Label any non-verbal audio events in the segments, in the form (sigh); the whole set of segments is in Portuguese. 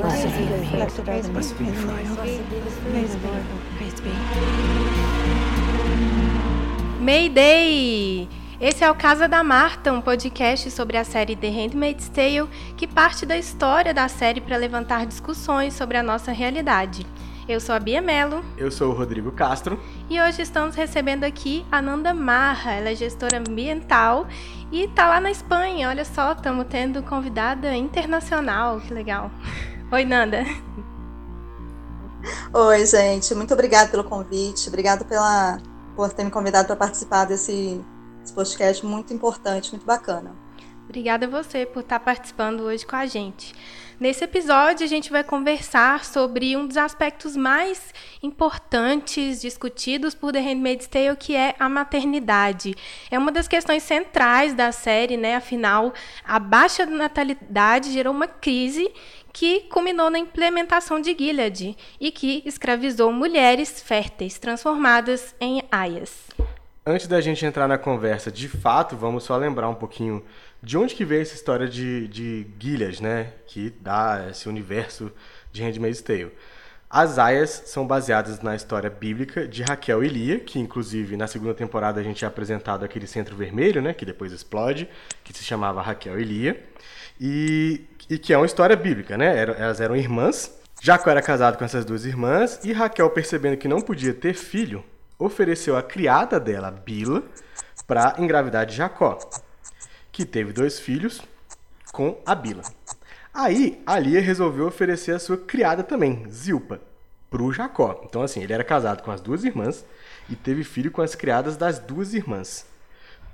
Blessed be the fruit. Blessed be the fruit. Praise be. Praise be. Mayday! Esse é o Casa da Marta, um podcast sobre a série The Handmaid's Tale, que parte da história da série para levantar discussões sobre a nossa realidade. Eu sou a Bia Mello. Eu sou o Rodrigo Castro. E hoje estamos recebendo aqui a Nanda Marra. Ela é gestora ambiental e está lá na Espanha. Olha só, estamos tendo convidada internacional. Que legal. Oi, Nanda. Oi, gente. Muito obrigada pelo convite. Obrigada pela, por ter me convidado para participar desse esse podcast muito importante, muito bacana. Obrigada a você por estar participando hoje com a gente. Nesse episódio, a gente vai conversar sobre um dos aspectos mais importantes discutidos por The Handmaid's Tale, que é a maternidade. É uma das questões centrais da série, né? Afinal, a baixa natalidade gerou uma crise que culminou na implementação de Gilead e que escravizou mulheres férteis transformadas em aias. Antes da gente entrar na conversa, de fato, vamos só lembrar um pouquinho de onde que veio essa história de, de Gilead, né? Que dá esse universo de Handmaid's Tale. As aias são baseadas na história bíblica de Raquel e Lia, que inclusive na segunda temporada a gente é apresentado aquele centro vermelho, né? Que depois explode, que se chamava Raquel e Lia. E, e que é uma história bíblica, né? Elas eram irmãs. Jacó era casado com essas duas irmãs e Raquel, percebendo que não podia ter filho, ofereceu a criada dela, Bila, para engravidar de Jacó, que teve dois filhos com a Bila. Aí, a Lia resolveu oferecer a sua criada também, Zilpa, para o Jacó. Então, assim, ele era casado com as duas irmãs e teve filho com as criadas das duas irmãs.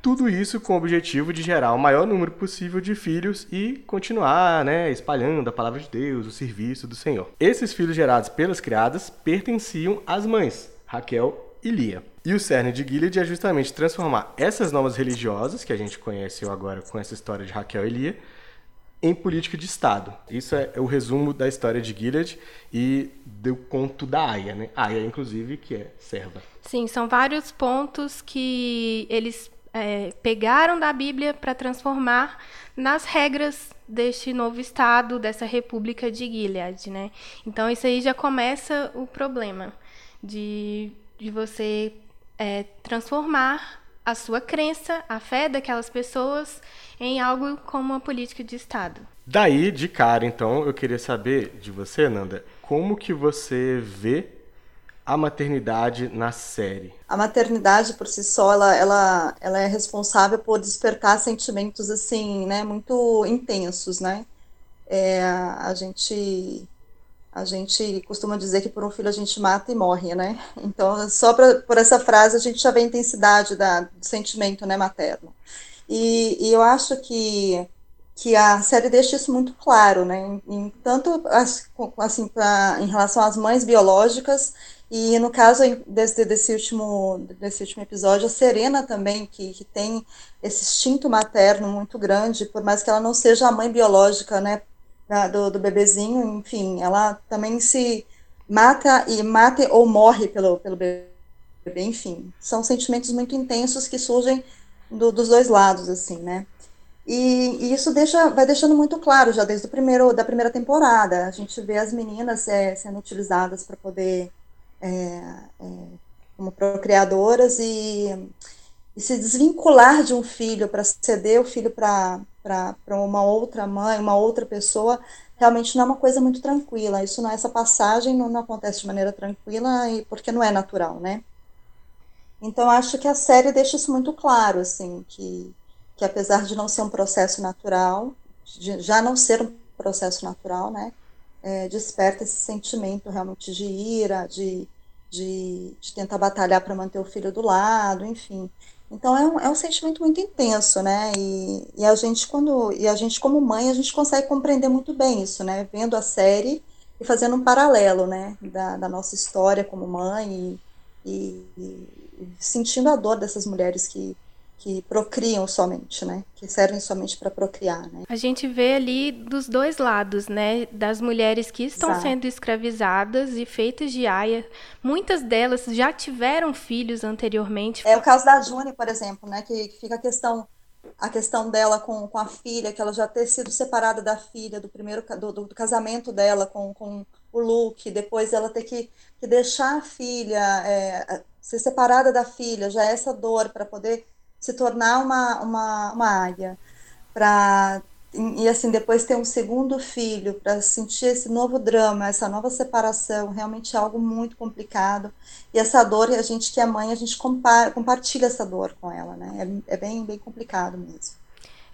Tudo isso com o objetivo de gerar o maior número possível de filhos e continuar né, espalhando a palavra de Deus, o serviço do Senhor. Esses filhos gerados pelas criadas pertenciam às mães, Raquel e Lia. E o cerne de Gilead é justamente transformar essas novas religiosas, que a gente conhece agora com essa história de Raquel e Lia, em política de Estado. Isso é o resumo da história de Gilead e do conto da Aya, né? Aya, inclusive, que é serva. Sim, são vários pontos que eles é, pegaram da Bíblia para transformar nas regras deste novo Estado, dessa República de Gilead, né? Então, isso aí já começa o problema de de você é, transformar a sua crença, a fé daquelas pessoas em algo como uma política de Estado. Daí, de cara, então, eu queria saber de você, Nanda, como que você vê a maternidade na série? A maternidade por si só, ela, ela, ela é responsável por despertar sentimentos assim, né, muito intensos, né? É, a gente a gente costuma dizer que por um filho a gente mata e morre, né? Então, só pra, por essa frase a gente já vê a intensidade da, do sentimento né, materno. E, e eu acho que, que a série deixa isso muito claro, né? Em, em tanto assim, pra, em relação às mães biológicas, e no caso desse, desse, último, desse último episódio, a Serena também, que, que tem esse instinto materno muito grande, por mais que ela não seja a mãe biológica, né? Da, do, do bebezinho, enfim, ela também se mata e mata ou morre pelo, pelo bebê, enfim, são sentimentos muito intensos que surgem do, dos dois lados, assim, né? E, e, isso deixa, vai deixando muito claro já desde o primeiro da primeira temporada. A gente vê as meninas é, sendo utilizadas para poder é, é, como procriadoras e, e se desvincular de um filho para ceder o filho para para uma outra mãe, uma outra pessoa, realmente não é uma coisa muito tranquila. Isso não, essa passagem não, não acontece de maneira tranquila e porque não é natural, né? Então acho que a série deixa isso muito claro, assim, que, que apesar de não ser um processo natural, de já não ser um processo natural, né, é, desperta esse sentimento realmente de ira, de, de, de tentar batalhar para manter o filho do lado, enfim. Então é um, é um sentimento muito intenso, né? E, e, a gente quando e a gente como mãe a gente consegue compreender muito bem isso, né? Vendo a série e fazendo um paralelo, né? Da, da nossa história como mãe e, e, e sentindo a dor dessas mulheres que que procriam somente, né? Que servem somente para procriar, né? A gente vê ali dos dois lados, né? Das mulheres que estão Exato. sendo escravizadas e feitas de aia. Muitas delas já tiveram filhos anteriormente. É o caso da June, por exemplo, né? Que, que fica a questão a questão dela com, com a filha, que ela já ter sido separada da filha, do primeiro do, do casamento dela com, com o Luke, depois ela ter que, que deixar a filha, é, ser separada da filha, já é essa dor para poder se tornar uma, uma, uma águia, para e assim depois ter um segundo filho para sentir esse novo drama, essa nova separação, realmente é algo muito complicado. E essa dor, a gente que é mãe, a gente compartilha essa dor com ela, né? É, é bem, bem complicado mesmo.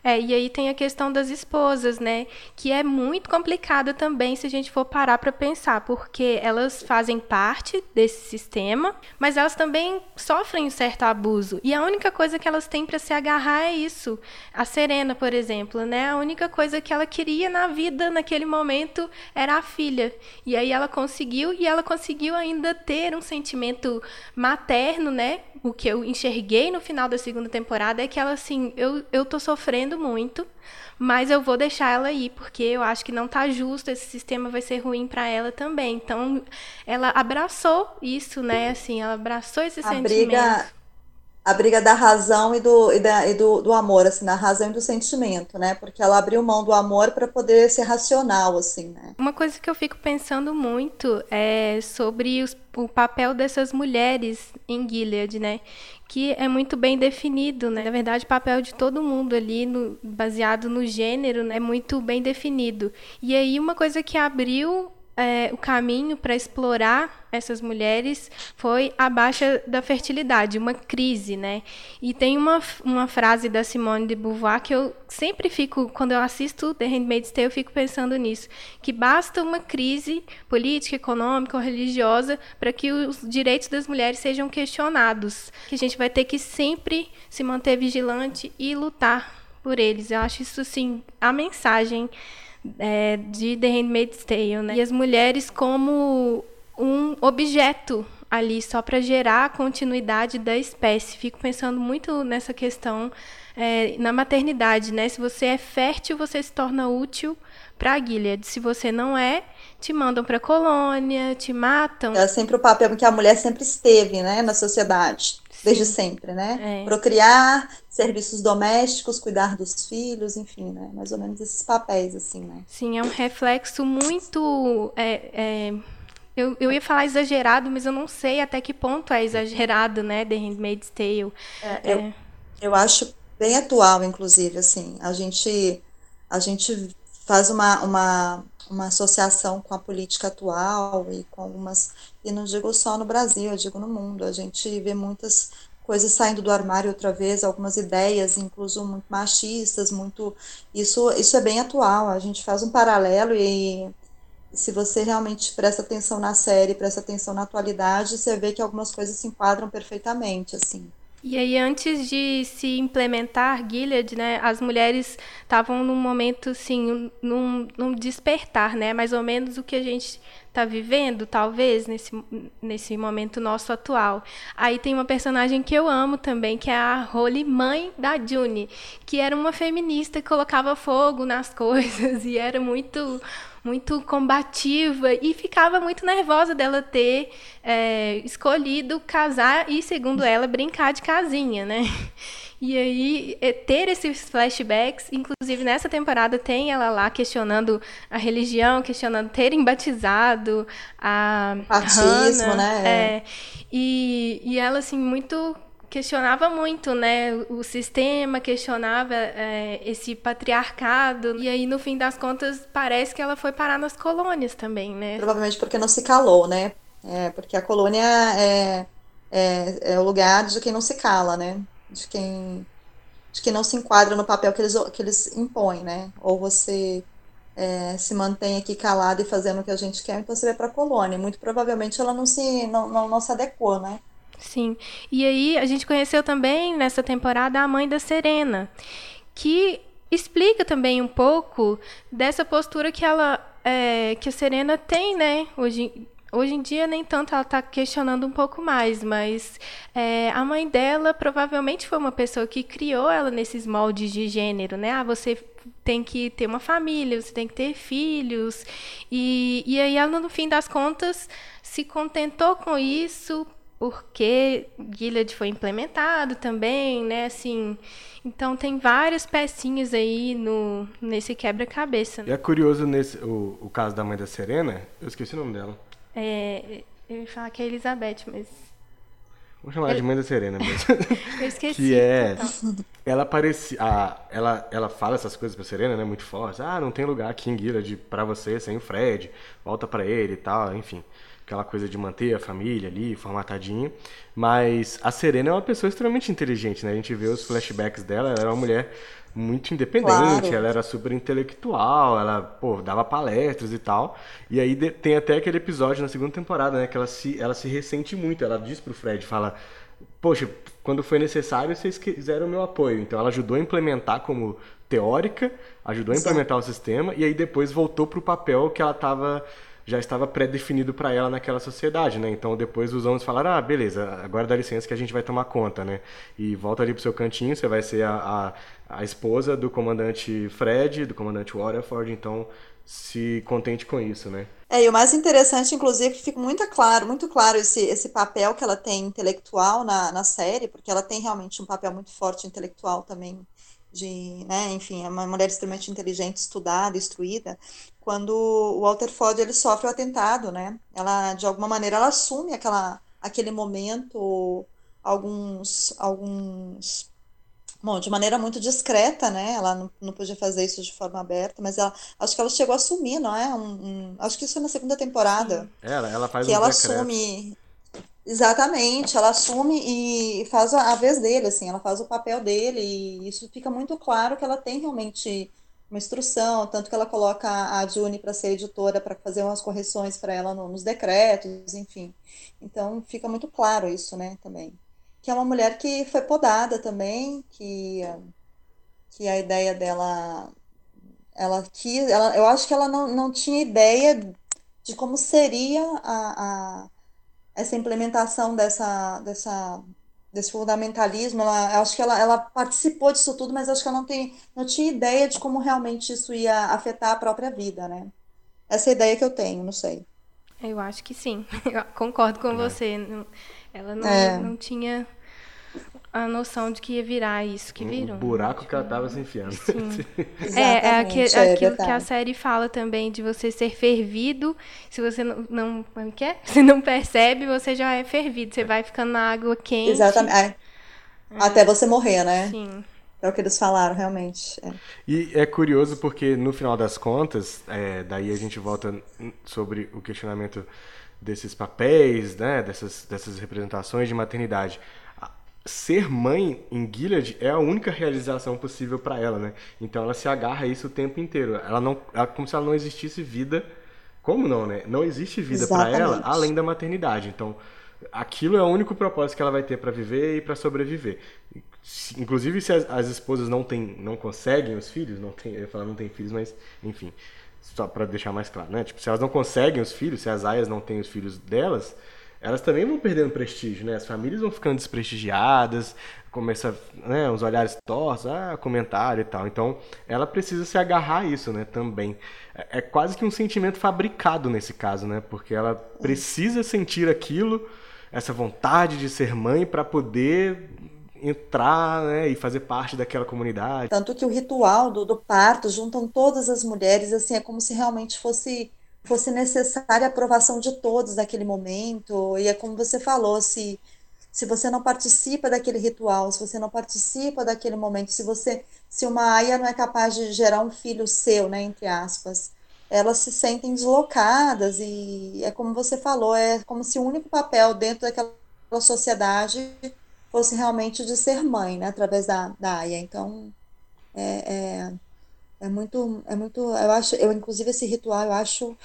É, e aí tem a questão das esposas, né? Que é muito complicada também se a gente for parar para pensar, porque elas fazem parte desse sistema, mas elas também sofrem um certo abuso. E a única coisa que elas têm para se agarrar é isso. A Serena, por exemplo, né? A única coisa que ela queria na vida naquele momento era a filha. E aí ela conseguiu, e ela conseguiu ainda ter um sentimento materno, né? O que eu enxerguei no final da segunda temporada é que ela, assim, eu, eu tô sofrendo muito, mas eu vou deixar ela ir, porque eu acho que não está justo, esse sistema vai ser ruim para ela também. Então, ela abraçou isso, né? Assim, ela abraçou esse a sentimento. Briga, a briga da razão e do, e, da, e do, do amor, assim, da razão e do sentimento, né? Porque ela abriu mão do amor para poder ser racional, assim, né? Uma coisa que eu fico pensando muito é sobre os, o papel dessas mulheres em Gilead, né? que é muito bem definido, né? Na verdade, o papel de todo mundo ali, no, baseado no gênero, né, é muito bem definido. E aí, uma coisa que abriu é, o caminho para explorar essas mulheres foi a baixa da fertilidade, uma crise, né? E tem uma, uma frase da Simone de Beauvoir que eu sempre fico, quando eu assisto The Handmaid's Tale, eu fico pensando nisso, que basta uma crise política, econômica ou religiosa para que os direitos das mulheres sejam questionados, que a gente vai ter que sempre se manter vigilante e lutar por eles. Eu acho isso, assim, a mensagem é, de The Handmaid's Tale, né? E as mulheres como um objeto ali só para gerar a continuidade da espécie. Fico pensando muito nessa questão é, na maternidade, né? Se você é fértil, você se torna útil para a Gilead. Se você não é, te mandam para colônia, te matam. É sempre o papel que a mulher sempre esteve, né, na sociedade desde sempre, né? É. Procriar, serviços domésticos, cuidar dos filhos, enfim, né? Mais ou menos esses papéis, assim, né? Sim, é um reflexo muito. É, é, eu, eu ia falar exagerado, mas eu não sei até que ponto é exagerado, né? The Handmaid's Tale. É, eu, é. eu acho bem atual, inclusive, assim. A gente, a gente faz uma, uma, uma associação com a política atual e com algumas e não digo só no Brasil, eu digo no mundo. A gente vê muitas coisas saindo do armário outra vez, algumas ideias, incluso muito machistas, muito isso isso é bem atual. A gente faz um paralelo e se você realmente presta atenção na série, presta atenção na atualidade, você vê que algumas coisas se enquadram perfeitamente, assim. E aí, antes de se implementar Gilead, né, as mulheres estavam num momento, assim, num, num despertar, né, mais ou menos o que a gente está vivendo, talvez, nesse, nesse momento nosso atual. Aí tem uma personagem que eu amo também, que é a Holly, mãe da June, que era uma feminista que colocava fogo nas (laughs) coisas e era muito muito combativa e ficava muito nervosa dela ter é, escolhido casar e, segundo ela, brincar de casinha, né? E aí, é, ter esses flashbacks, inclusive nessa temporada tem ela lá questionando a religião, questionando terem batizado a Batismo, Hannah, né? É, e, e ela, assim, muito questionava muito, né, o sistema, questionava é, esse patriarcado. E aí, no fim das contas, parece que ela foi parar nas colônias também, né? Provavelmente porque não se calou, né? É, porque a colônia é, é, é o lugar de quem não se cala, né? De quem, de quem não se enquadra no papel que eles, que eles impõem, né? Ou você é, se mantém aqui calado e fazendo o que a gente quer, então você vai para a colônia. Muito provavelmente ela não se, não, não, não se adequou, né? Sim. E aí a gente conheceu também nessa temporada a mãe da Serena, que explica também um pouco dessa postura que ela é, que a Serena tem, né? Hoje, hoje em dia nem tanto ela está questionando um pouco mais, mas é, a mãe dela provavelmente foi uma pessoa que criou ela nesses moldes de gênero, né? Ah, você tem que ter uma família, você tem que ter filhos. E, e aí ela, no fim das contas, se contentou com isso porque Gilead foi implementado também, né? Assim, então tem várias pecinhas aí no, nesse quebra-cabeça. Né? E é curioso nesse o, o caso da mãe da Serena, eu esqueci o nome dela. É, eu ia falar que é Elizabeth, mas. Vamos chamar de mãe da Serena mesmo. (laughs) eu esqueci. que é. Ela parecia. ela, ela fala essas coisas pra Serena, né? Muito forte. Ah, não tem lugar aqui em Gilead pra você sem o Fred. Volta pra ele e tal, enfim aquela coisa de manter a família ali, formatadinho. Mas a Serena é uma pessoa extremamente inteligente, né? A gente vê os flashbacks dela, ela era uma mulher muito independente, claro. ela era super intelectual, ela, pô, dava palestras e tal. E aí tem até aquele episódio na segunda temporada, né, que ela se, ela se ressente muito, ela diz pro Fred, fala, poxa, quando foi necessário vocês quiseram o meu apoio. Então ela ajudou a implementar como teórica, ajudou a implementar o sistema e aí depois voltou pro papel que ela estava já estava pré-definido para ela naquela sociedade, né? Então depois os homens falaram, ah, beleza, agora dá licença que a gente vai tomar conta, né? E volta ali pro seu cantinho, você vai ser a, a, a esposa do comandante Fred, do comandante Waterford, então se contente com isso, né? É, e o mais interessante, inclusive, é que fica muito claro, muito claro esse, esse papel que ela tem intelectual na, na série, porque ela tem realmente um papel muito forte intelectual também de, né, enfim, é uma mulher extremamente inteligente, estudada, instruída, quando o Walter Ford ele sofre o atentado, né? Ela de alguma maneira ela assume aquela aquele momento alguns alguns bom, de maneira muito discreta, né? Ela não, não podia fazer isso de forma aberta, mas ela acho que ela chegou a assumir, não é? Um, um acho que isso foi na segunda temporada. Ela, ela faz que ela assume Exatamente, ela assume e faz a, vez dele, assim, ela faz o papel dele, e isso fica muito claro que ela tem realmente uma instrução, tanto que ela coloca a Juni para ser editora, para fazer umas correções para ela no, nos decretos, enfim. Então fica muito claro isso, né, também. Que é uma mulher que foi podada também, que, que a ideia dela, ela quis, ela, eu acho que ela não, não tinha ideia de como seria a, a essa implementação dessa, dessa, desse fundamentalismo, ela, acho que ela, ela participou disso tudo, mas acho que ela não, tem, não tinha ideia de como realmente isso ia afetar a própria vida, né? Essa é a ideia que eu tenho, não sei. Eu acho que sim, (laughs) eu concordo com é. você. Ela não, é. não tinha a noção de que ia virar isso que virou. O buraco que ela estava se enfiando. Sim. (laughs) é, é, é aquilo que a série fala também de você ser fervido. Se você não, não, é? Você (laughs) não percebe, você já é fervido. Você vai ficando na água quente. Exatamente. É. Até você morrer, né? Sim. É o que eles falaram, realmente. É. E é curioso porque, no final das contas, é, daí a gente volta sobre o questionamento desses papéis, né, dessas, dessas representações de maternidade ser mãe em Gilead é a única realização possível para ela, né? Então ela se agarra a isso o tempo inteiro. Ela não, ela, como se ela não existisse vida. Como não, né? Não existe vida para ela além da maternidade. Então, aquilo é o único propósito que ela vai ter para viver e para sobreviver. Inclusive, se as, as, esposas não têm, não conseguem os filhos, não tem, eu ia falar não tem filhos, mas enfim, só para deixar mais claro, né? Tipo, se elas não conseguem os filhos, se as aias não têm os filhos delas, elas também vão perdendo prestígio, né? As famílias vão ficando desprestigiadas, começa, né, os olhares tortos, ah, comentário e tal. Então, ela precisa se agarrar a isso, né, também. É, é quase que um sentimento fabricado nesse caso, né? Porque ela precisa sentir aquilo, essa vontade de ser mãe para poder entrar né, e fazer parte daquela comunidade. Tanto que o ritual do, do parto juntam todas as mulheres, assim, é como se realmente fosse fosse necessária a aprovação de todos naquele momento. E é como você falou, se, se você não participa daquele ritual, se você não participa daquele momento, se você se uma aia não é capaz de gerar um filho seu, né, entre aspas, elas se sentem deslocadas e é como você falou, é como se o único papel dentro daquela sociedade fosse realmente de ser mãe, né, através da, da aia. Então, é, é é muito, é muito, eu acho, eu inclusive esse ritual eu acho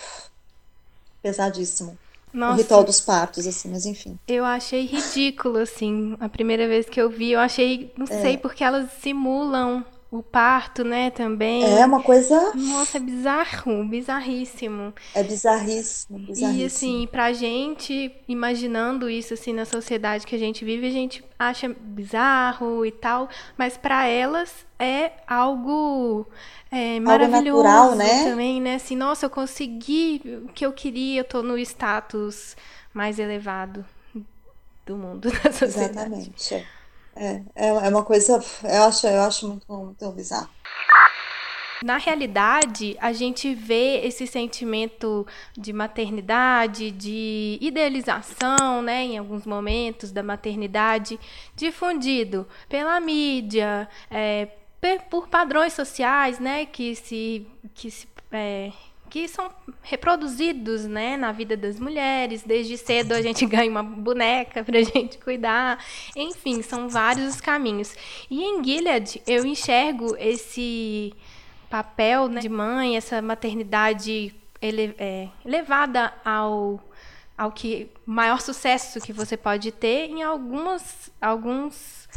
pesadíssimo. Nossa, o ritual dos partos, assim, mas enfim. Eu achei ridículo, assim, a primeira vez que eu vi, eu achei, não é. sei, porque elas simulam o parto, né, também. É uma coisa. Nossa, é bizarro, bizarríssimo. É bizarríssimo, bizarríssimo. E assim, pra gente, imaginando isso assim na sociedade que a gente vive, a gente acha bizarro e tal, mas para elas é algo é, maravilhoso natural, né? também, né? Assim, nossa, eu consegui o que eu queria, eu tô no status mais elevado. do mundo, (laughs) da sociedade. Exatamente. É, é, é uma coisa, eu acho, eu acho muito, muito bizarro. Na realidade, a gente vê esse sentimento de maternidade, de idealização, né, em alguns momentos da maternidade, difundido pela mídia, é, por padrões sociais, né, que se, que se é, que são reproduzidos né, na vida das mulheres. Desde cedo a gente (laughs) ganha uma boneca para a gente cuidar. Enfim, são vários os caminhos. E em Gilead eu enxergo esse papel né, de mãe, essa maternidade ele, é, levada ao, ao que maior sucesso que você pode ter em algumas, alguns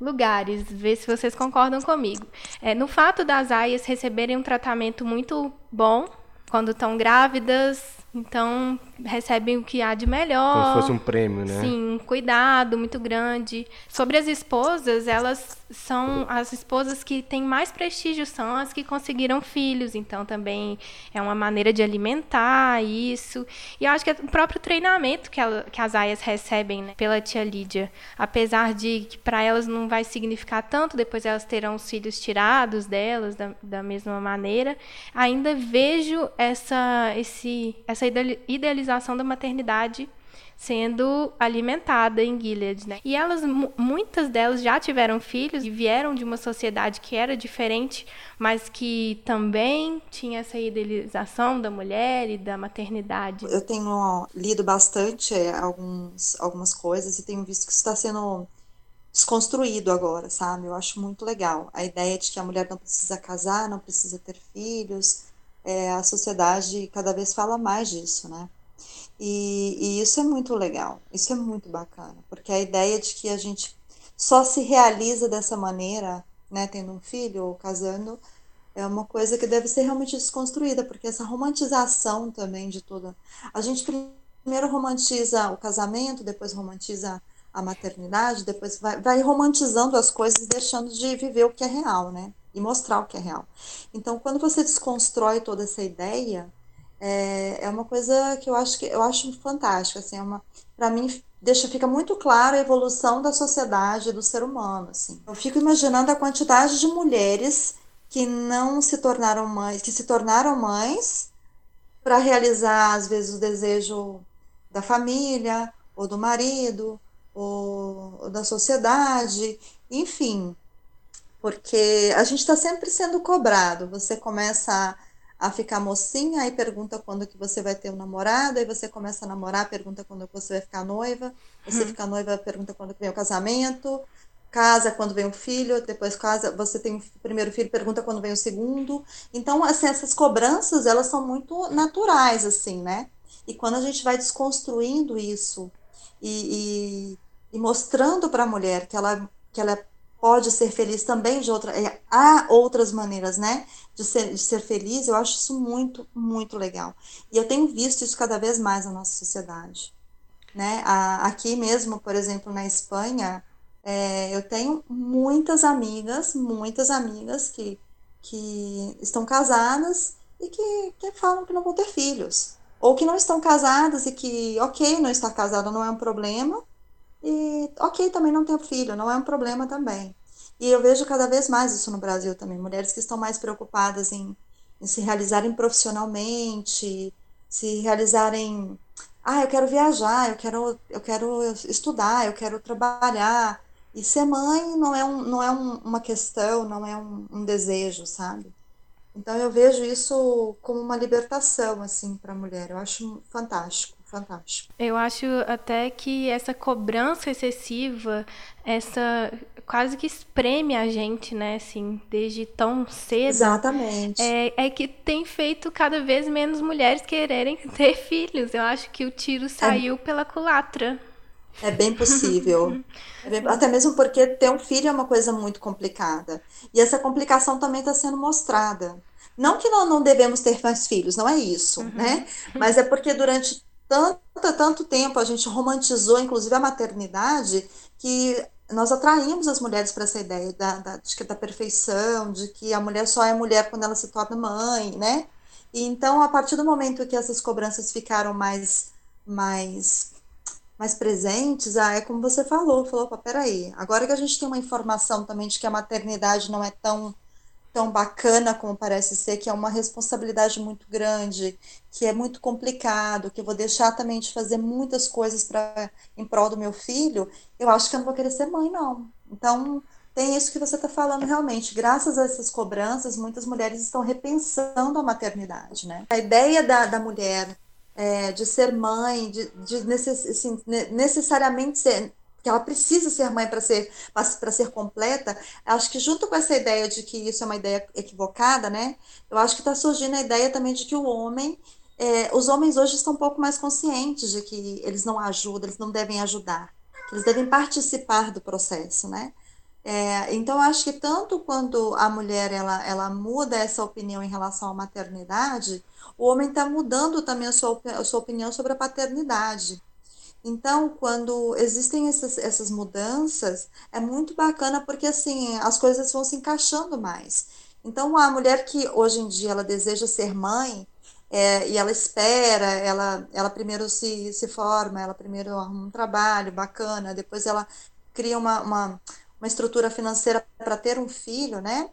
lugares. Ver se vocês concordam comigo. É, no fato das aias receberem um tratamento muito bom quando estão grávidas, então, recebem o que há de melhor. Como se fosse um prêmio, né? Sim, um cuidado muito grande. Sobre as esposas, elas são as esposas que têm mais prestígio, são as que conseguiram filhos. Então, também é uma maneira de alimentar isso. E eu acho que é o próprio treinamento que, ela, que as aias recebem né, pela tia Lídia. Apesar de que para elas não vai significar tanto, depois elas terão os filhos tirados delas da, da mesma maneira, ainda vejo essa, esse, essa essa idealização da maternidade sendo alimentada em Gilead, né? E elas, muitas delas já tiveram filhos e vieram de uma sociedade que era diferente, mas que também tinha essa idealização da mulher e da maternidade. Eu tenho lido bastante é, alguns, algumas coisas e tenho visto que isso está sendo desconstruído agora, sabe? Eu acho muito legal a ideia de que a mulher não precisa casar, não precisa ter filhos, é, a sociedade cada vez fala mais disso, né? E, e, isso é muito legal, isso é muito bacana, porque a ideia de que a gente só se realiza dessa maneira, né, tendo um filho ou casando, é uma coisa que deve ser realmente desconstruída, porque essa romantização também de tudo. A gente primeiro romantiza o casamento, depois romantiza a maternidade, depois vai, vai romantizando as coisas, deixando de viver o que é real, né? E mostrar o que é real. Então, quando você desconstrói toda essa ideia, é, é uma coisa que eu acho que eu acho fantástica, assim, é uma para mim deixa fica muito clara a evolução da sociedade do ser humano, assim. Eu fico imaginando a quantidade de mulheres que não se tornaram mães, que se tornaram mães para realizar às vezes o desejo da família ou do marido ou da sociedade, enfim, porque a gente está sempre sendo cobrado. Você começa a, a, ficar mocinha, aí pergunta quando que você vai ter um namorado, aí você começa a namorar, pergunta quando você vai ficar noiva, você hum. fica noiva, pergunta quando vem o casamento, casa quando vem o filho, depois casa, você tem o primeiro filho, pergunta quando vem o segundo. Então, assim, essas cobranças, elas são muito naturais, assim, né? E quando a gente vai desconstruindo isso e, e, e mostrando para a mulher que ela, que ela pode ser feliz também de outra. É, há outras maneiras, né? De ser, de ser feliz, eu acho isso muito, muito legal. E eu tenho visto isso cada vez mais na nossa sociedade. Né? A, aqui mesmo, por exemplo, na Espanha, é, eu tenho muitas amigas, muitas amigas que, que estão casadas e que, que falam que não vão ter filhos. Ou que não estão casadas e que, ok, não estar casada não é um problema, e ok, também não tenho filho, não é um problema também. E eu vejo cada vez mais isso no Brasil também, mulheres que estão mais preocupadas em, em se realizarem profissionalmente, se realizarem, ah, eu quero viajar, eu quero, eu quero estudar, eu quero trabalhar. E ser mãe não é, um, não é um, uma questão, não é um, um desejo, sabe? Então eu vejo isso como uma libertação assim para a mulher. Eu acho fantástico fantástico. Eu acho até que essa cobrança excessiva, essa quase que espreme a gente, né, assim, desde tão cedo. Exatamente. É, é que tem feito cada vez menos mulheres quererem (laughs) ter filhos. Eu acho que o tiro é. saiu é, pela culatra. É bem possível. (laughs) é bem, até mesmo porque ter um filho é uma coisa muito complicada. E essa complicação também está sendo mostrada. Não que nós não devemos ter mais filhos, não é isso, uhum. né? Mas é porque durante tanto, tanto tempo a gente romantizou, inclusive, a maternidade, que nós atraímos as mulheres para essa ideia da, da, de que da perfeição, de que a mulher só é mulher quando ela se torna mãe, né? E então, a partir do momento que essas cobranças ficaram mais, mais mais presentes, ah, é como você falou, falou, peraí, agora que a gente tem uma informação também de que a maternidade não é tão tão bacana como parece ser, que é uma responsabilidade muito grande, que é muito complicado, que eu vou deixar também de fazer muitas coisas para em prol do meu filho, eu acho que eu não vou querer ser mãe, não. Então, tem isso que você está falando realmente. Graças a essas cobranças, muitas mulheres estão repensando a maternidade, né? A ideia da, da mulher é, de ser mãe, de, de necess, assim, necessariamente ser que ela precisa ser mãe para ser para ser completa, acho que junto com essa ideia de que isso é uma ideia equivocada, né? Eu acho que está surgindo a ideia também de que o homem, é, os homens hoje estão um pouco mais conscientes de que eles não ajudam, eles não devem ajudar, eles devem participar do processo, né? É, então, acho que tanto quando a mulher ela, ela muda essa opinião em relação à maternidade, o homem está mudando também a sua, a sua opinião sobre a paternidade. Então, quando existem essas, essas mudanças, é muito bacana porque assim as coisas vão se encaixando mais. Então, a mulher que hoje em dia ela deseja ser mãe, é, e ela espera, ela, ela primeiro se, se forma, ela primeiro arruma um trabalho bacana, depois ela cria uma, uma, uma estrutura financeira para ter um filho, né?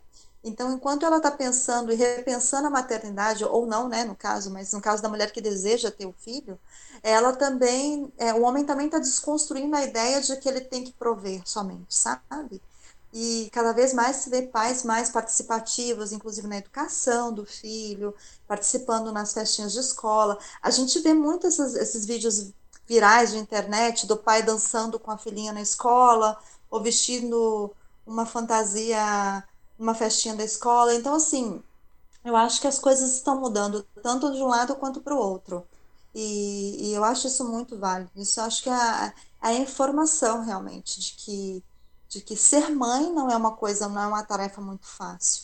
Então, enquanto ela está pensando e repensando a maternidade, ou não, né, no caso, mas no caso da mulher que deseja ter o filho, ela também, é, o homem também está desconstruindo a ideia de que ele tem que prover somente, sabe? E cada vez mais se vê pais mais participativos, inclusive na educação do filho, participando nas festinhas de escola. A gente vê muito esses, esses vídeos virais de internet do pai dançando com a filhinha na escola, ou vestindo uma fantasia numa festinha da escola. Então, assim, eu acho que as coisas estão mudando, tanto de um lado quanto para o outro. E, e, eu acho isso muito válido. Isso acho que é a, a informação realmente de que, de que ser mãe não é uma coisa, não é uma tarefa muito fácil.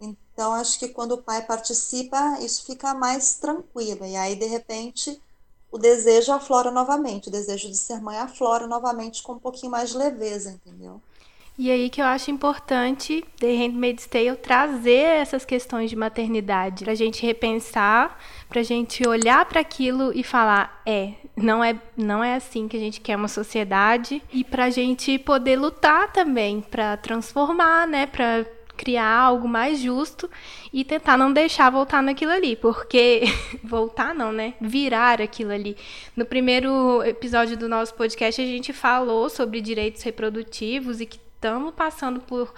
Então, acho que quando o pai participa, isso fica mais tranquilo. E aí, de repente, o desejo aflora novamente. O desejo de ser mãe aflora novamente com um pouquinho mais de leveza, entendeu? E aí que eu acho importante The Handmaid's Tale trazer essas questões de maternidade, para a gente repensar, para a gente olhar para aquilo e falar, é, não é, não é assim que a gente quer uma sociedade, e para a gente poder lutar também para transformar, né, para criar algo mais justo e tentar não deixar voltar naquilo ali, porque (laughs) voltar não, né? Virar aquilo ali. No primeiro episódio do nosso podcast a gente falou sobre direitos reprodutivos e que estamos passando por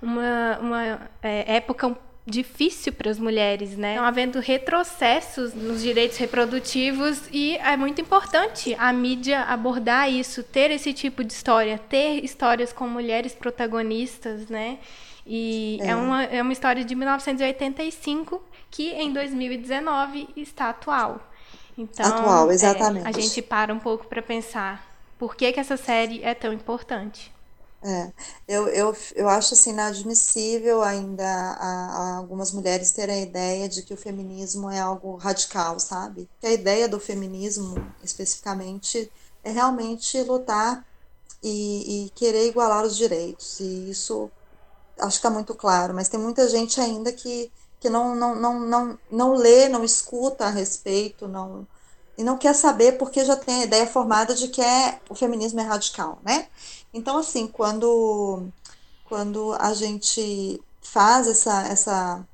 uma, uma é, época difícil para as mulheres, né? Estão havendo retrocessos nos direitos reprodutivos e é muito importante a mídia abordar isso, ter esse tipo de história, ter histórias com mulheres protagonistas, né? E é, é uma, é uma história de 1985 que em 2019 está atual. Então, atual, exatamente. É, a gente para um pouco para pensar por que, que essa série é tão importante. É, eu, eu, eu acho assim inadmissível ainda a, a algumas mulheres terem a ideia de que o feminismo é algo radical, sabe? Que a ideia do feminismo, especificamente, é realmente lutar e, e querer igualar os direitos. E isso acho que está muito claro, mas tem muita gente ainda que, que não, não, não, não, não lê, não escuta a respeito, não, e não quer saber porque já tem a ideia formada de que é, o feminismo é radical, né? Então, assim, quando, quando a gente faz essa, essa,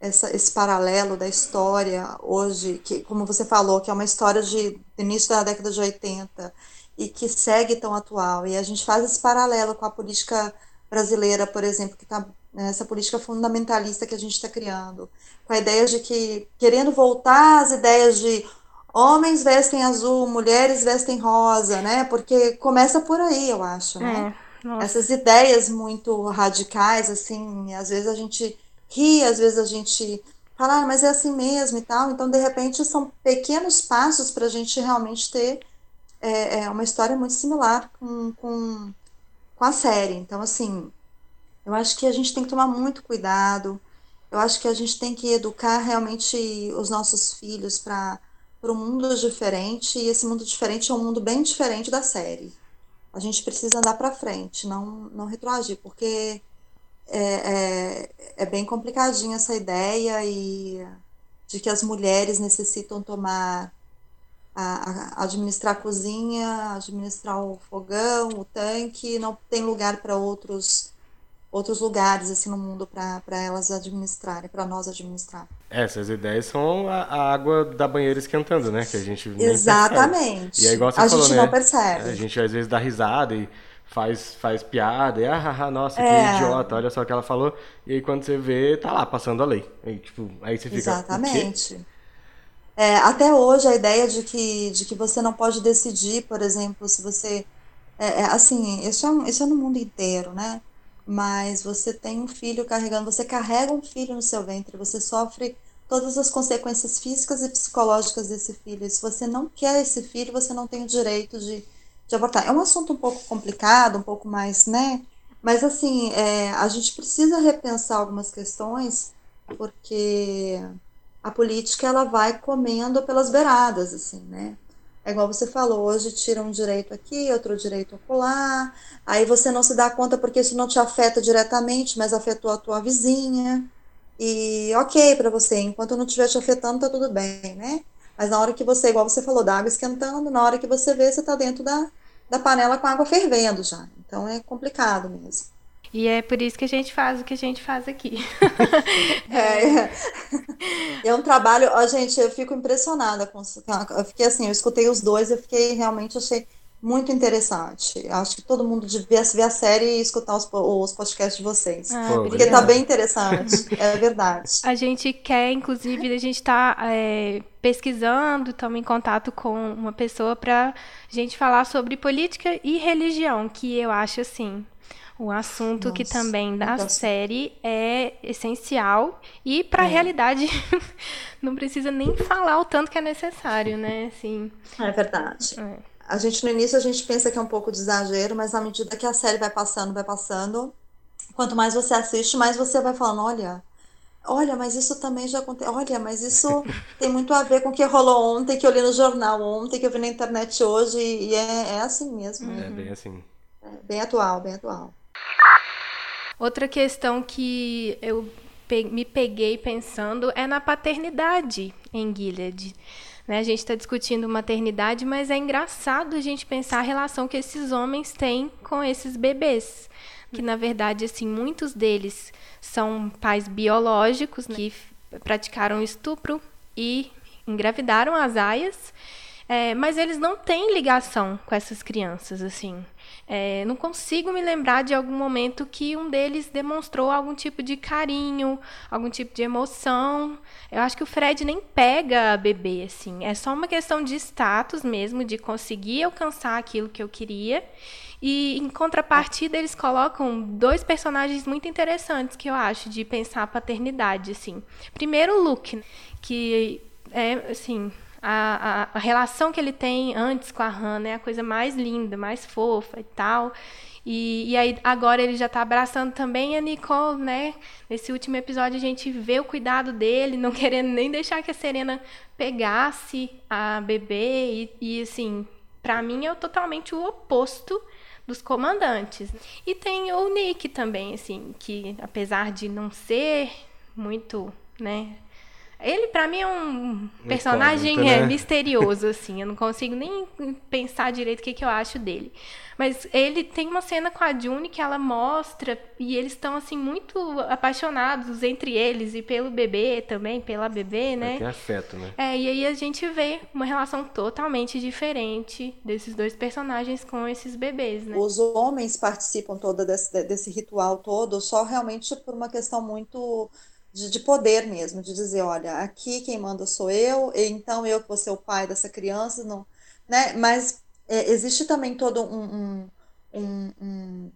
essa, esse paralelo da história hoje, que, como você falou, que é uma história de início da década de 80 e que segue tão atual, e a gente faz esse paralelo com a política brasileira, por exemplo, que está né, essa política fundamentalista que a gente está criando, com a ideia de que, querendo voltar às ideias de homens vestem azul, mulheres vestem rosa, né? Porque começa por aí, eu acho, né? É, Essas ideias muito radicais, assim, às vezes a gente ri, às vezes a gente fala, ah, mas é assim mesmo e tal. Então, de repente, são pequenos passos para a gente realmente ter é, é, uma história muito similar com, com, com a série. Então, assim, eu acho que a gente tem que tomar muito cuidado. Eu acho que a gente tem que educar realmente os nossos filhos para para um mundo diferente e esse mundo diferente é um mundo bem diferente da série. A gente precisa andar para frente, não, não retroagir, porque é, é, é bem complicadinha essa ideia e de que as mulheres necessitam tomar a, a administrar a cozinha, administrar o fogão, o tanque, não tem lugar para outros outros lugares assim no mundo para elas administrarem, para nós administrar. Essas ideias são a, a, água da banheira esquentando, né? Que a gente Exatamente. E é igual você a falou, gente né? não percebe. A gente às vezes dá risada e faz, faz piada, e ah, nossa, que é. idiota, olha só o que ela falou. E aí quando você vê, tá lá, passando a lei. Aí, tipo, aí você fica. Exatamente. É, até hoje a ideia de que, de que você não pode decidir, por exemplo, se você. É, é, assim, isso é, isso é no mundo inteiro, né? Mas você tem um filho carregando, você carrega um filho no seu ventre, você sofre todas as consequências físicas e psicológicas desse filho. E se você não quer esse filho, você não tem o direito de, de abortar. É um assunto um pouco complicado, um pouco mais, né? Mas assim, é, a gente precisa repensar algumas questões, porque a política ela vai comendo pelas beiradas, assim, né? É igual você falou, hoje tira um direito aqui, outro direito acolá, aí você não se dá conta porque isso não te afeta diretamente, mas afetou a tua vizinha, e ok para você, enquanto não estiver te afetando, tá tudo bem, né? Mas na hora que você, igual você falou, da água esquentando, na hora que você vê, você tá dentro da, da panela com água fervendo já. Então é complicado mesmo. E é por isso que a gente faz o que a gente faz aqui. (laughs) é, é. é um trabalho, ó, gente, eu fico impressionada com eu fiquei assim, eu escutei os dois, eu fiquei realmente achei muito interessante. Acho que todo mundo devia ver a série e escutar os, os podcasts de vocês. Ah, porque tá bem interessante. é verdade. A gente quer, inclusive, a gente está é, pesquisando, estamos em contato com uma pessoa para a gente falar sobre política e religião, que eu acho assim o assunto Nossa, que também da série é essencial e para a é. realidade (laughs) não precisa nem falar o tanto que é necessário, né? Assim, é verdade. É. A gente no início a gente pensa que é um pouco de exagero, mas à medida que a série vai passando, vai passando, quanto mais você assiste, mais você vai falando, olha, olha, mas isso também já aconteceu. Olha, mas isso (laughs) tem muito a ver com o que rolou ontem, que eu li no jornal ontem, que eu vi na internet hoje, e é, é assim mesmo. É bem assim. É bem atual, bem atual. Outra questão que eu me peguei pensando é na paternidade em Gilead. Né? A gente está discutindo maternidade, mas é engraçado a gente pensar a relação que esses homens têm com esses bebês. Que, na verdade, assim, muitos deles são pais biológicos né? que praticaram estupro e engravidaram as aias, é, mas eles não têm ligação com essas crianças, assim. É, não consigo me lembrar de algum momento que um deles demonstrou algum tipo de carinho, algum tipo de emoção. Eu acho que o Fred nem pega a bebê, assim. É só uma questão de status mesmo, de conseguir alcançar aquilo que eu queria. E em contrapartida, eles colocam dois personagens muito interessantes que eu acho de pensar a paternidade, assim. Primeiro, o Luke, que é assim, a, a, relação que ele tem antes com a Hannah é a coisa mais linda, mais fofa e tal. E, e aí agora ele já está abraçando também a Nicole, né? Nesse último episódio a gente vê o cuidado dele, não (laughs) querendo nem deixar que a Serena pegasse a bebê e, e assim, para mim é totalmente o oposto dos comandantes. E tem o Nick também, assim, que apesar de não ser muito, né, ele, para mim, é um personagem é, né? misterioso, assim. Eu não consigo nem pensar direito o que, que eu acho dele. Mas ele tem uma cena com a June que ela mostra e eles estão, assim, muito apaixonados entre eles e pelo bebê também, pela bebê, né? Tem afeto, né? É, e aí a gente vê uma relação totalmente diferente desses dois personagens com esses bebês, né? Os homens participam todo desse, desse ritual todo só realmente por uma questão muito de, de, poder mesmo, de dizer, olha, aqui quem manda sou eu, então eu que vou ser o pai dessa criança, não, né? Mas é, existe também todo um, um, um,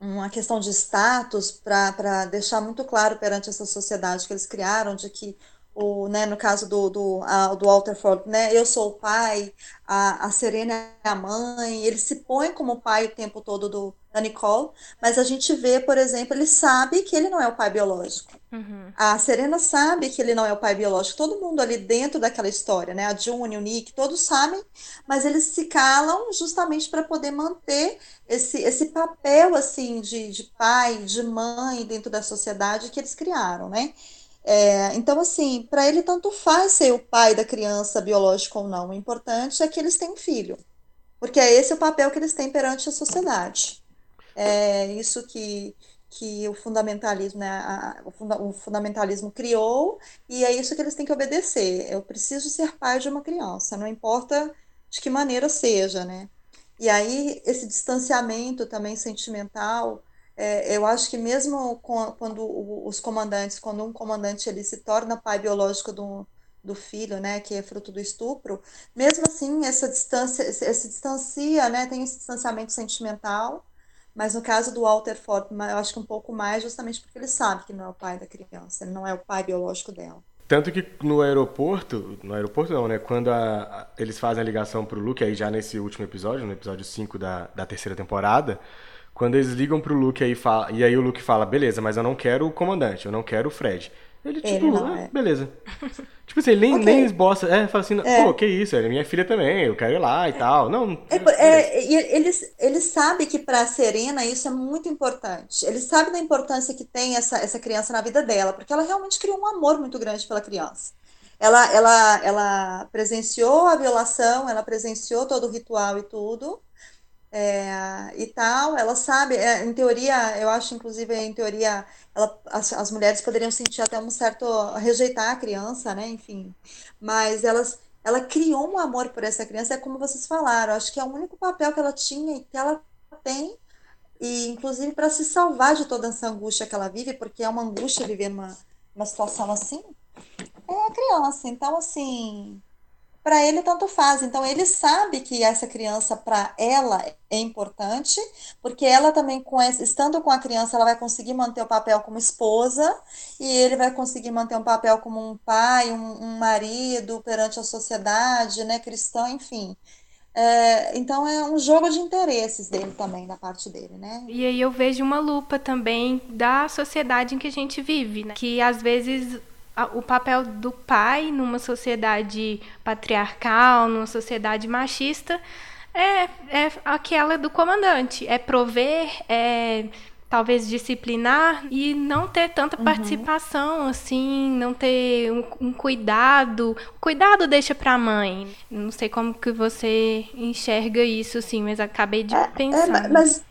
uma questão de status para deixar muito claro perante essa sociedade que eles criaram de que o, né, no caso do, do, a, do Walterford, né, eu sou o pai, a, a Serena é a mãe, ele se põe como pai o tempo todo do, da Nicole, mas a gente vê, por exemplo, ele sabe que ele não é o pai biológico. Uhum. A Serena sabe que ele não é o pai biológico. Todo mundo ali dentro daquela história, né? A June, o Nick, todos sabem, mas eles se calam justamente para poder manter esse, esse papel assim de, de pai, de mãe dentro da sociedade que eles criaram, né? É, então, assim, para ele tanto faz ser o pai da criança biológico ou não. O importante é que eles têm filho, porque é esse o papel que eles têm perante a sociedade. É isso que, que o fundamentalismo, né, a, o, funda, o, fundamentalismo criou, e é isso que eles têm que obedecer. Eu preciso ser pai de uma criança, não importa de que maneira seja, né? E aí esse distanciamento também sentimental, é, eu acho que mesmo com, quando os comandantes, quando um comandante ele se torna pai biológico do, do filho, né, que é fruto do estupro, mesmo assim essa distância, se distancia, né, tem esse distanciamento sentimental, mas no caso do Walter Ford, eu acho que um pouco mais, justamente porque ele sabe que não é o pai da criança, ele não é o pai biológico dela. Tanto que no aeroporto, no aeroporto não, né? Quando a, a, eles fazem a ligação pro Luke, aí já nesse último episódio, no episódio 5 da, da terceira temporada, quando eles ligam pro Luke aí fala, e aí o Luke fala, beleza, mas eu não quero o comandante, eu não quero o Fred. Ele, tipo, ele não, é. beleza. tipo assim, ele nem, okay. nem esboça. É, fala assim, é. pô, que isso, é minha filha também, eu quero ir lá e tal. Não. É, é, ele, ele sabe que pra Serena isso é muito importante. Ele sabe da importância que tem essa, essa criança na vida dela, porque ela realmente criou um amor muito grande pela criança. Ela, ela, ela presenciou a violação, ela presenciou todo o ritual e tudo. É, e tal, ela sabe, é, em teoria, eu acho, inclusive, em teoria, ela, as, as, mulheres poderiam sentir até um certo rejeitar a criança, né? Enfim, mas elas, ela criou um amor por essa criança, é como vocês falaram, acho que é o único papel que ela tinha e que ela tem, e inclusive para se salvar de toda essa angústia que ela vive, porque é uma angústia viver numa, numa situação assim, é a criança. Então, assim, para ele tanto faz. Então ele sabe que essa criança para ela é importante, porque ela também com essa, estando com a criança, ela vai conseguir manter o papel como esposa e ele vai conseguir manter um papel como um pai, um, um marido perante a sociedade, né, cristão, enfim. É, então é um jogo de interesses dele também, da parte dele, né? E aí eu vejo uma lupa também da sociedade em que a gente vive, né? Que às vezes o papel do pai numa sociedade patriarcal, numa sociedade machista, é, é aquela do comandante. É prover, é talvez disciplinar e não ter tanta uhum. participação, assim, não ter um, um cuidado. O cuidado deixa para a mãe. Não sei como que você enxerga isso, assim, mas acabei de é, é pensar. É, mas,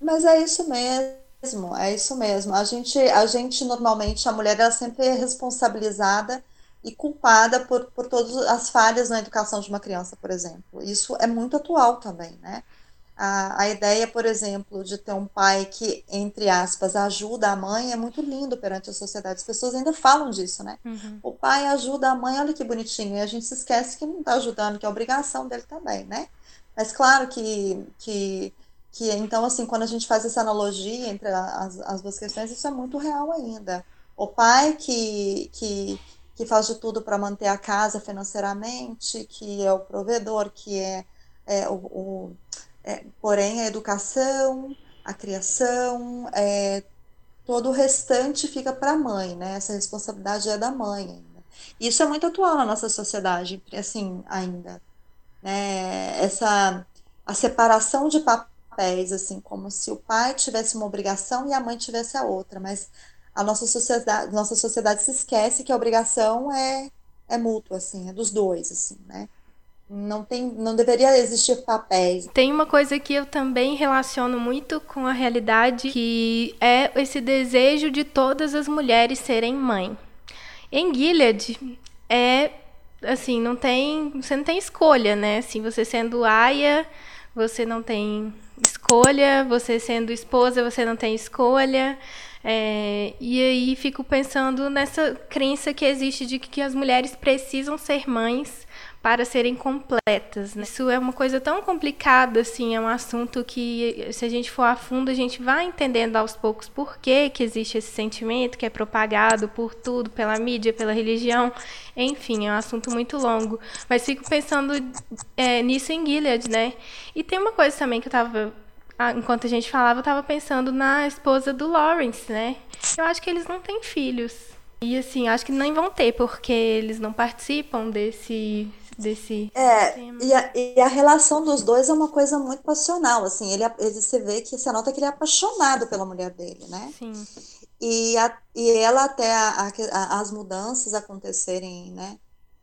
mas é isso mesmo mesmo, é isso mesmo. A gente, a gente normalmente, a mulher, ela sempre é responsabilizada e culpada por, por todas as falhas na educação de uma criança, por exemplo. Isso é muito atual também, né? A, a ideia, por exemplo, de ter um pai que, entre aspas, ajuda a mãe é muito lindo perante a sociedade. As pessoas ainda falam disso, né? Uhum. O pai ajuda a mãe, olha que bonitinho. E a gente se esquece que não está ajudando, que é obrigação dele também, né? Mas claro que, que que então assim quando a gente faz essa analogia entre as, as duas questões isso é muito real ainda. O pai que que, que faz de tudo para manter a casa financeiramente que é o provedor que é, é o, o é, porém a educação a criação é, todo o restante fica para a mãe né? Essa responsabilidade é da mãe ainda. Isso é muito atual na nossa sociedade assim ainda né? Essa a separação de papel papéis, assim, como se o pai tivesse uma obrigação e a mãe tivesse a outra, mas a nossa sociedade, nossa sociedade se esquece que a obrigação é, é mútua, assim, é dos dois, assim, né? Não, tem, não deveria existir papéis. Tem uma coisa que eu também relaciono muito com a realidade, que é esse desejo de todas as mulheres serem mãe. Em Gilead, é assim, não tem, você não tem escolha, né? Assim, você sendo aia, você não tem escolha, você sendo esposa, você não tem escolha. É, e aí fico pensando nessa crença que existe de que as mulheres precisam ser mães para serem completas. Né? Isso é uma coisa tão complicada, assim, é um assunto que, se a gente for a fundo, a gente vai entendendo aos poucos por que, que existe esse sentimento que é propagado por tudo, pela mídia, pela religião. Enfim, é um assunto muito longo. Mas fico pensando é, nisso em Gilead, né? E tem uma coisa também que eu estava enquanto a gente falava, eu estava pensando na esposa do Lawrence, né? Eu acho que eles não têm filhos. E assim, acho que nem vão ter, porque eles não participam desse desse é e a, e a, relação dos dois é uma coisa muito passional assim ele, ele você vê que você nota que ele é apaixonado pela mulher dele né Sim. e, a, e ela até a, a, as mudanças acontecerem, né,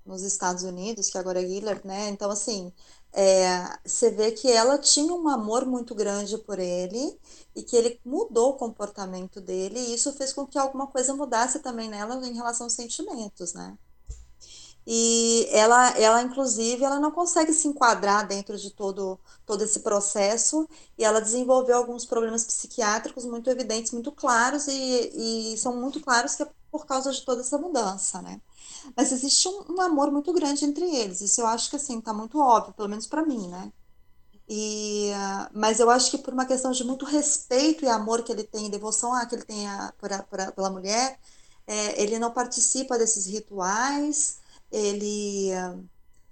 nos Estados Unidos, que agora é Gillard, né, então assim, é, você vê que ela tinha um amor muito grande por ele e que ele mudou o comportamento dele e isso fez com que alguma coisa mudasse também nela em relação aos sentimentos, né? E ela, ela inclusive, ela não consegue se enquadrar dentro de todo, todo esse processo e ela desenvolveu alguns problemas psiquiátricos muito evidentes, muito claros e, e são muito claros que é por causa de toda essa mudança, né? Mas existe um, um amor muito grande entre eles. Isso eu acho que assim tá muito óbvio, pelo menos para mim, né? E, mas eu acho que por uma questão de muito respeito e amor que ele tem, devoção a, que ele tem a, por a, por a, pela mulher, é, ele não participa desses rituais. Ele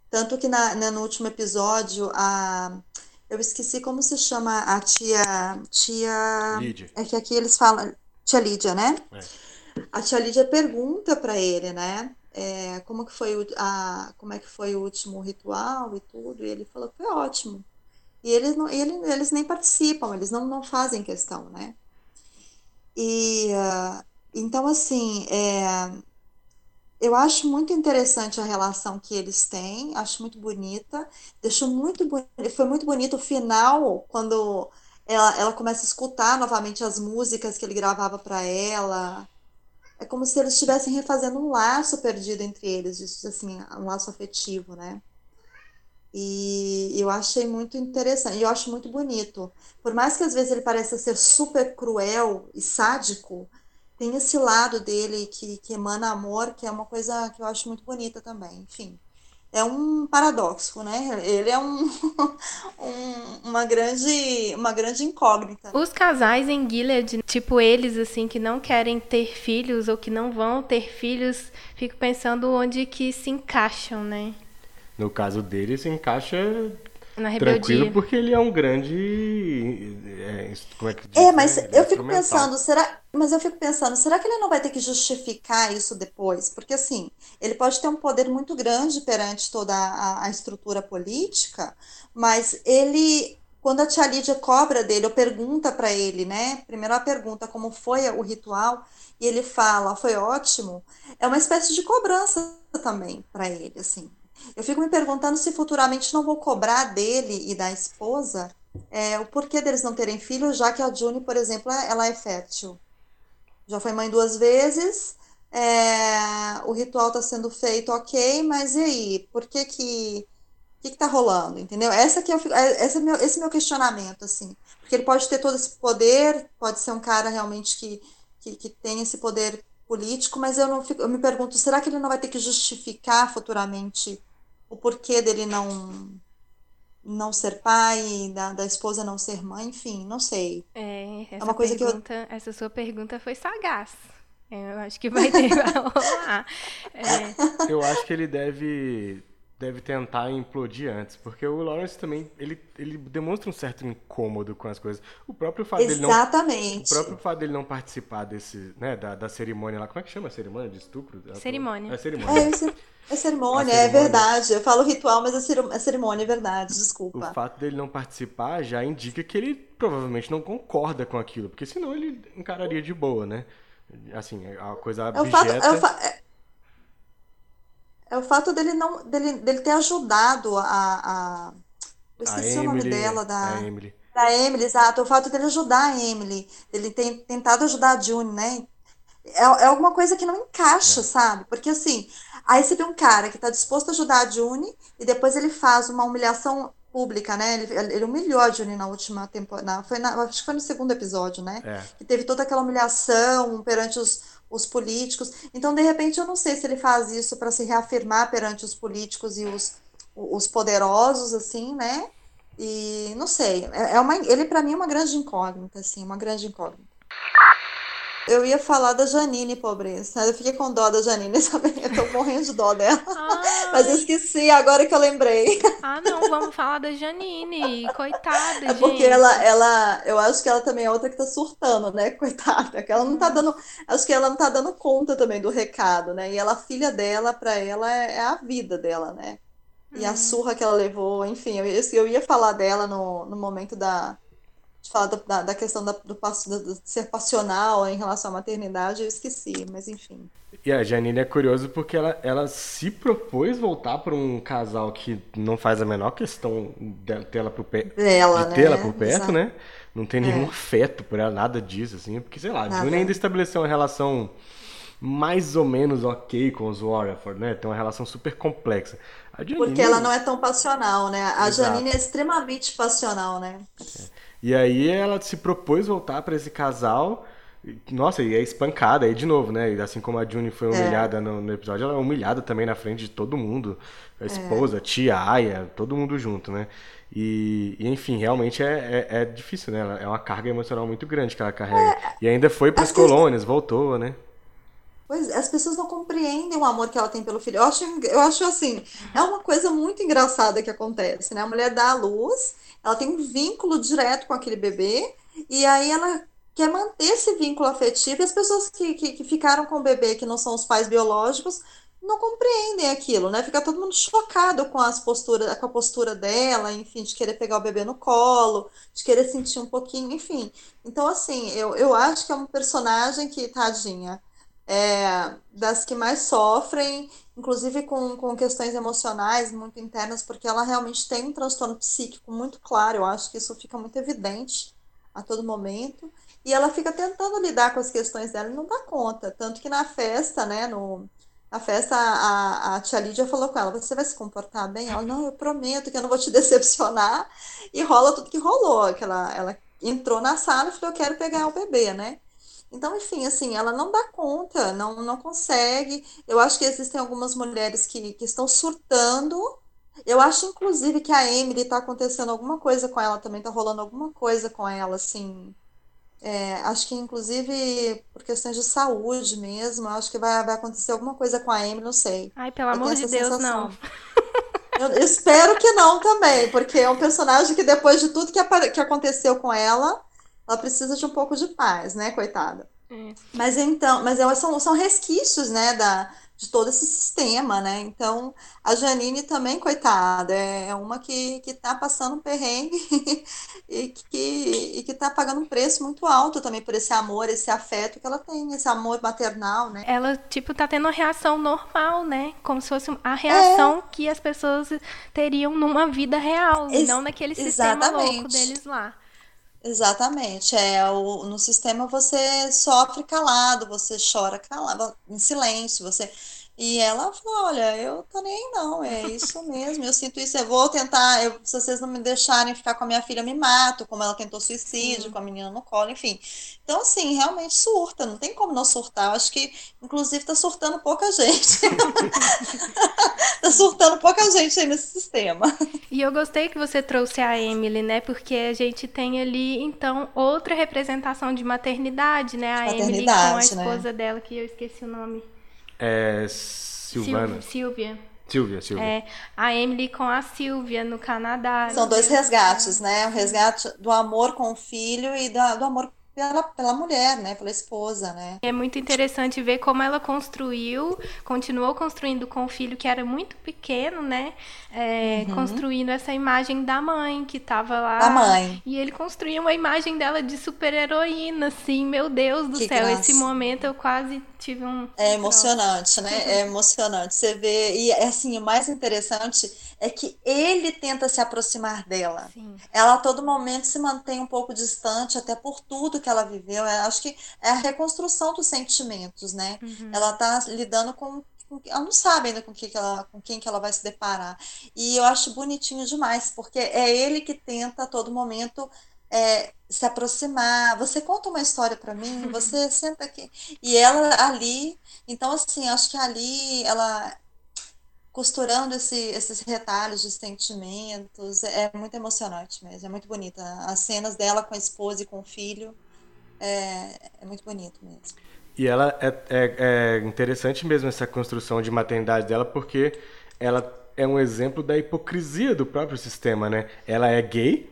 tanto que na, né, no último episódio a eu esqueci como se chama a tia tia Lídia. é que aqui eles falam tia Lídia, né? É. A tia Lídia pergunta para ele, né? é, como que foi o, a, como é que foi o último ritual e tudo, e ele falou que foi ótimo. E eles, não, ele, eles nem participam, eles não, não fazem questão, né? E uh, então, assim, é, eu acho muito interessante a relação que eles têm, acho muito bonita. Deixou muito foi muito bonito o final, quando ela, ela começa a escutar novamente as músicas que ele gravava para ela. É como se eles estivessem refazendo um laço perdido entre eles, assim, um laço afetivo, né? E eu achei muito interessante, e eu acho muito bonito. Por mais que às vezes ele pareça ser super cruel e sádico, tem esse lado dele que, que emana amor, que é uma coisa que eu acho muito bonita também. Enfim é um paradoxo, né? Ele é um, (laughs) um, uma grande uma grande incógnita. Os casais em Gilead, tipo eles assim que não querem ter filhos ou que não vão ter filhos, fico pensando onde que se encaixam, né? No caso dele, se encaixa. Tranquilo, porque ele é um grande. É, como é que diz? É, mas eu fico pensando, será. Mas eu fico pensando, será que ele não vai ter que justificar isso depois? Porque assim, ele pode ter um poder muito grande perante toda a, a estrutura política, mas ele. Quando a tia Lídia cobra dele, ou pergunta para ele, né? Primeiro a pergunta como foi o ritual, e ele fala, foi ótimo. É uma espécie de cobrança também para ele, assim. Eu fico me perguntando se futuramente não vou cobrar dele e da esposa é, o porquê deles não terem filhos, já que a June, por exemplo, ela é fértil. Já foi mãe duas vezes, é, o ritual está sendo feito, ok, mas e aí? Por que que o que está rolando, entendeu? Essa que eu, é, esse, é meu, esse é meu questionamento, assim. Porque ele pode ter todo esse poder, pode ser um cara realmente que, que, que tem esse poder político, mas eu, não fico, eu me pergunto, será que ele não vai ter que justificar futuramente o porquê dele não não ser pai, da, da esposa não ser mãe, enfim, não sei. É, essa é uma coisa pergunta, que eu... essa sua pergunta foi sagaz. É, eu acho que vai ter. (laughs) É. Eu acho que ele deve deve tentar implodir antes, porque o Lawrence também ele, ele demonstra um certo incômodo com as coisas. O próprio fato Exatamente. dele não o próprio fato dele não participar desse, né, da, da cerimônia lá, como é que chama a cerimônia de estupro? Cerimônia. É cerimônia. É, é, é cerimônia, é verdade. Eu falo ritual, mas é cerimônia, é verdade, desculpa. O fato dele não participar já indica que ele provavelmente não concorda com aquilo, porque senão ele encararia de boa, né? Assim, é a coisa abjeta... É o fato, é o fa é o fato dele não dele, dele ter ajudado a, a eu esqueci a o nome dela da a Emily. da Emily, exato, o fato dele ajudar a Emily, ele tem tentado ajudar a June, né? É, é alguma coisa que não encaixa, é. sabe? Porque assim, aí você vê um cara que está disposto a ajudar a June e depois ele faz uma humilhação pública, né? Ele, ele humilhou a June na última temporada, foi na, acho que foi no segundo episódio, né? É. Que teve toda aquela humilhação perante os, os políticos. Então, de repente, eu não sei se ele faz isso para se reafirmar perante os políticos e os, os poderosos, assim, né? E não sei. É, é uma, ele, para mim, é uma grande incógnita, assim, uma grande incógnita. Eu ia falar da Janine, pobreza. Eu fiquei com dó da Janine, (laughs) sabe? Eu tô morrendo de dó dela. Ai. Mas eu esqueci agora que eu lembrei. Ah, não, vamos falar da Janine. Coitada, é porque ela, ela, eu acho que ela também é outra que tá surtando, né? (laughs) Coitada. Que ela não tá dando. Acho que ela não tá dando conta também do recado, né? E ela, a filha dela, pra ela, é, é a vida dela, né? E a hum. surra que ela levou, enfim, eu, eu ia falar dela no, no momento da, de falar da, da questão da, do, do, ser passional em relação à maternidade, eu esqueci, mas enfim. E a Janine é curioso porque ela, ela se propôs voltar para um casal que não faz a menor questão de ter ela por, pe dela, de ter né? ela por perto, Exato. né? Não tem nenhum é. afeto por ela, nada disso, assim. Porque, sei lá, a June ainda estabeleceu uma relação mais ou menos ok com os Warford, né? Tem uma relação super complexa. Janine... Porque ela não é tão passional, né? A Exato. Janine é extremamente passional, né? É. E aí ela se propôs voltar para esse casal. Nossa, e é espancada aí de novo, né? Assim como a June foi é. humilhada é. no, no, episódio, ela é humilhada também na frente de todo mundo. A esposa, é. a tia, a Aya, todo mundo junto, né? E, e, enfim, realmente é, é, é, difícil, né? É uma carga emocional muito grande que ela carrega. É, e ainda foi para as colônias, voltou, né? Pois as pessoas não compreendem o amor que ela tem pelo filho. Eu acho, eu acho assim, é uma coisa muito engraçada que acontece, né? A mulher dá à luz, ela tem um vínculo direto com aquele bebê, e aí ela quer manter esse vínculo afetivo, e as pessoas que, que, que ficaram com o bebê, que não são os pais biológicos, não compreendem aquilo, né? Fica todo mundo chocado com as posturas, com a postura dela, enfim, de querer pegar o bebê no colo, de querer sentir um pouquinho, enfim. Então, assim, eu, eu acho que é um personagem que, tadinha, é das que mais sofrem, inclusive com, com questões emocionais muito internas, porque ela realmente tem um transtorno psíquico muito claro, eu acho que isso fica muito evidente a todo momento. E ela fica tentando lidar com as questões dela e não dá conta. Tanto que na festa, né, no, a festa, a, a tia Lídia falou com ela: Você vai se comportar bem? Ela, não, eu prometo que eu não vou te decepcionar. E rola tudo que rolou. Que ela, ela entrou na sala e falou: Eu quero pegar o bebê, né? Então, enfim, assim, ela não dá conta, não, não consegue. Eu acho que existem algumas mulheres que, que estão surtando. Eu acho, inclusive, que a Emily está acontecendo alguma coisa com ela também, está rolando alguma coisa com ela, assim, é, acho que, inclusive, por questões de saúde mesmo, acho que vai, vai acontecer alguma coisa com a Amy, não sei. Ai, pelo amor de Deus, sensação. não. Eu espero que não também, porque é um personagem que depois de tudo que, que aconteceu com ela, ela precisa de um pouco de paz, né, coitada. É. Mas então, mas elas são, são resquícios, né, da, de todo esse sistema, né? Então, a Janine também, coitada, é, é uma que, que tá passando um perrengue (laughs) e que, e que tá pagando um preço muito alto também por esse amor, esse afeto que ela tem, esse amor maternal, né? Ela, tipo, tá tendo uma reação normal, né? Como se fosse a reação é. que as pessoas teriam numa vida real, Ex não naquele sistema exatamente. louco deles lá. Exatamente. É, o, no sistema você sofre calado, você chora calado, em silêncio, você e ela falou: Olha, eu tô nem aí, não, é isso mesmo, eu sinto isso, eu vou tentar, eu, se vocês não me deixarem ficar com a minha filha, me mato, como ela tentou suicídio, com a menina no colo, enfim. Então, assim, realmente surta, não tem como não surtar. Eu acho que, inclusive, tá surtando pouca gente. (laughs) tá surtando pouca gente aí nesse sistema. E eu gostei que você trouxe a Emily, né? Porque a gente tem ali, então, outra representação de maternidade, né? A Emily com a né? esposa né? dela, que eu esqueci o nome. É Silvana. Silvia. Silvia, Silvia. É, a Emily com a Silvia no Canadá. São dois resgates, né? O resgate do amor com o filho e do, do amor pela, pela mulher, né? Pela esposa, né? É muito interessante ver como ela construiu, continuou construindo com o filho que era muito pequeno, né? É, uhum. Construindo essa imagem da mãe que estava lá. Da mãe. E ele construiu uma imagem dela de super heroína, assim, meu Deus do que céu. Graça. Esse momento eu quase tive um. É emocionante, né? É emocionante. Você vê. E assim, o mais interessante é que ele tenta se aproximar dela. Sim. Ela a todo momento se mantém um pouco distante, até por tudo que ela viveu. Eu acho que é a reconstrução dos sentimentos, né? Uhum. Ela está lidando com ela não sabe ainda com, que, que ela, com quem que ela vai se deparar. E eu acho bonitinho demais, porque é ele que tenta a todo momento é, se aproximar. Você conta uma história para mim, você (laughs) senta aqui. E ela ali, então assim, acho que ali ela costurando esse, esses retalhos de sentimentos. É muito emocionante mesmo, é muito bonita. As cenas dela com a esposa e com o filho é, é muito bonito mesmo. E ela é, é, é, interessante mesmo essa construção de maternidade dela, porque ela é um exemplo da hipocrisia do próprio sistema, né? Ela é gay,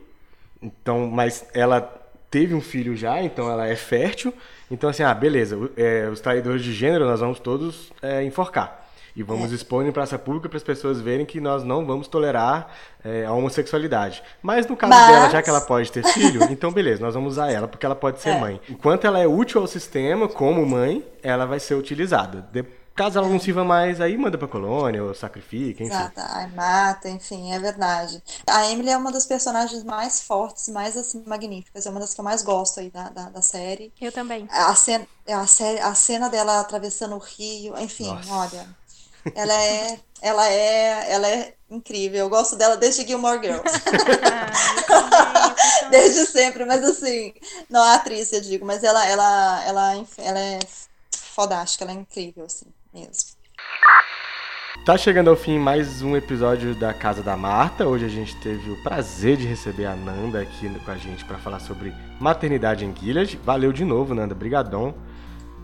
então, mas ela teve um filho já, então ela é fértil. Então, assim, ah, beleza, é, os traidores de gênero nós vamos todos é, enforcar. e vamos é. expor em praça pública para as pessoas verem que nós não vamos tolerar é, a homossexualidade. Mas no caso Mas... dela, já que ela pode ter filho, (laughs) então beleza, nós vamos usar ela porque ela pode ser é. mãe. Enquanto ela é útil ao sistema como mãe, ela vai ser utilizada. Depois Caso ela não sirva mais, aí manda pra colônia ou sacrifica, enfim. Exato, aí mata, enfim, é verdade. A Emily é uma das personagens mais fortes, mais assim, magníficas. É uma das que eu mais gosto aí da, da, da série. Eu também. A cena, a, série, a cena dela atravessando o rio, enfim, Nossa. olha. Ela é, ela é, ela é incrível. Eu gosto dela desde Gilmore Girls. (laughs) desde sempre, mas assim, não a atriz, eu digo, mas ela, ela, ela, ela é fodástica, ela é incrível, assim mesmo. Tá chegando ao fim mais um episódio da Casa da Marta. Hoje a gente teve o prazer de receber a Nanda aqui com a gente para falar sobre maternidade em Gilead. Valeu de novo, Nanda. Brigadão.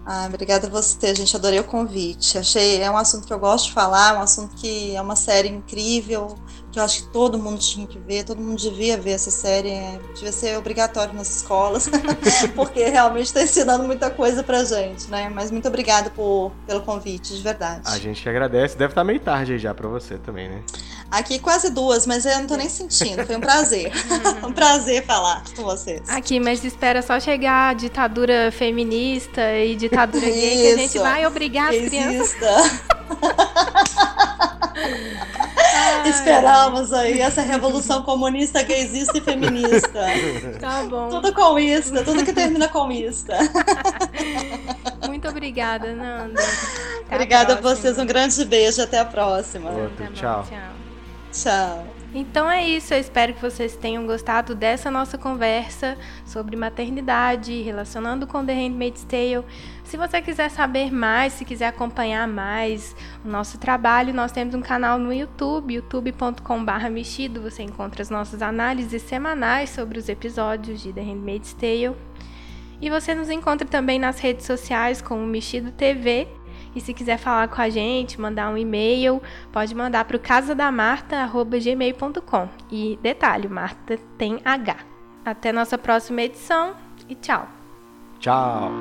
Ah, obrigada a você, gente. Adorei o convite. Achei é um assunto que eu gosto de falar, um assunto que é uma série incrível, que eu acho que todo mundo tinha que ver, todo mundo devia ver essa série. É, devia ser obrigatório nas escolas, (laughs) porque realmente está ensinando muita coisa pra gente, né? Mas muito obrigada por, pelo convite, de verdade. A gente que agradece. Deve estar meio tarde já para você também, né? Aqui quase duas, mas eu não tô nem sentindo. Foi um prazer. (laughs) um prazer falar com vocês. Aqui, mas espera só chegar a ditadura feminista e ditadura gay Isso. que a gente vai obrigar as crianças. (laughs) Esperamos aí essa revolução comunista, gaysista e feminista. Tá bom. Tudo comista, tudo que termina comista. (laughs) Muito obrigada, Nanda. Até obrigada a, a, vocês, um grande beijo, até a próxima. Outro, tchau. tchau. Tchau. Então é isso, eu espero que vocês tenham gostado dessa nossa conversa sobre maternidade, relacionando com The Handmaid's Tale. Se você quiser saber mais, se quiser acompanhar mais o nosso trabalho, nós temos um canal no YouTube, youtube.com.br mexido. Você encontra as nossas análises semanais sobre os episódios de The Handmaid's Tale. E você nos encontra também nas redes sociais como Mexido TV e se quiser falar com a gente, mandar um e-mail, pode mandar para o casadamarta.gmail.com. E detalhe, Marta tem H. Até nossa próxima edição e tchau. Tchau.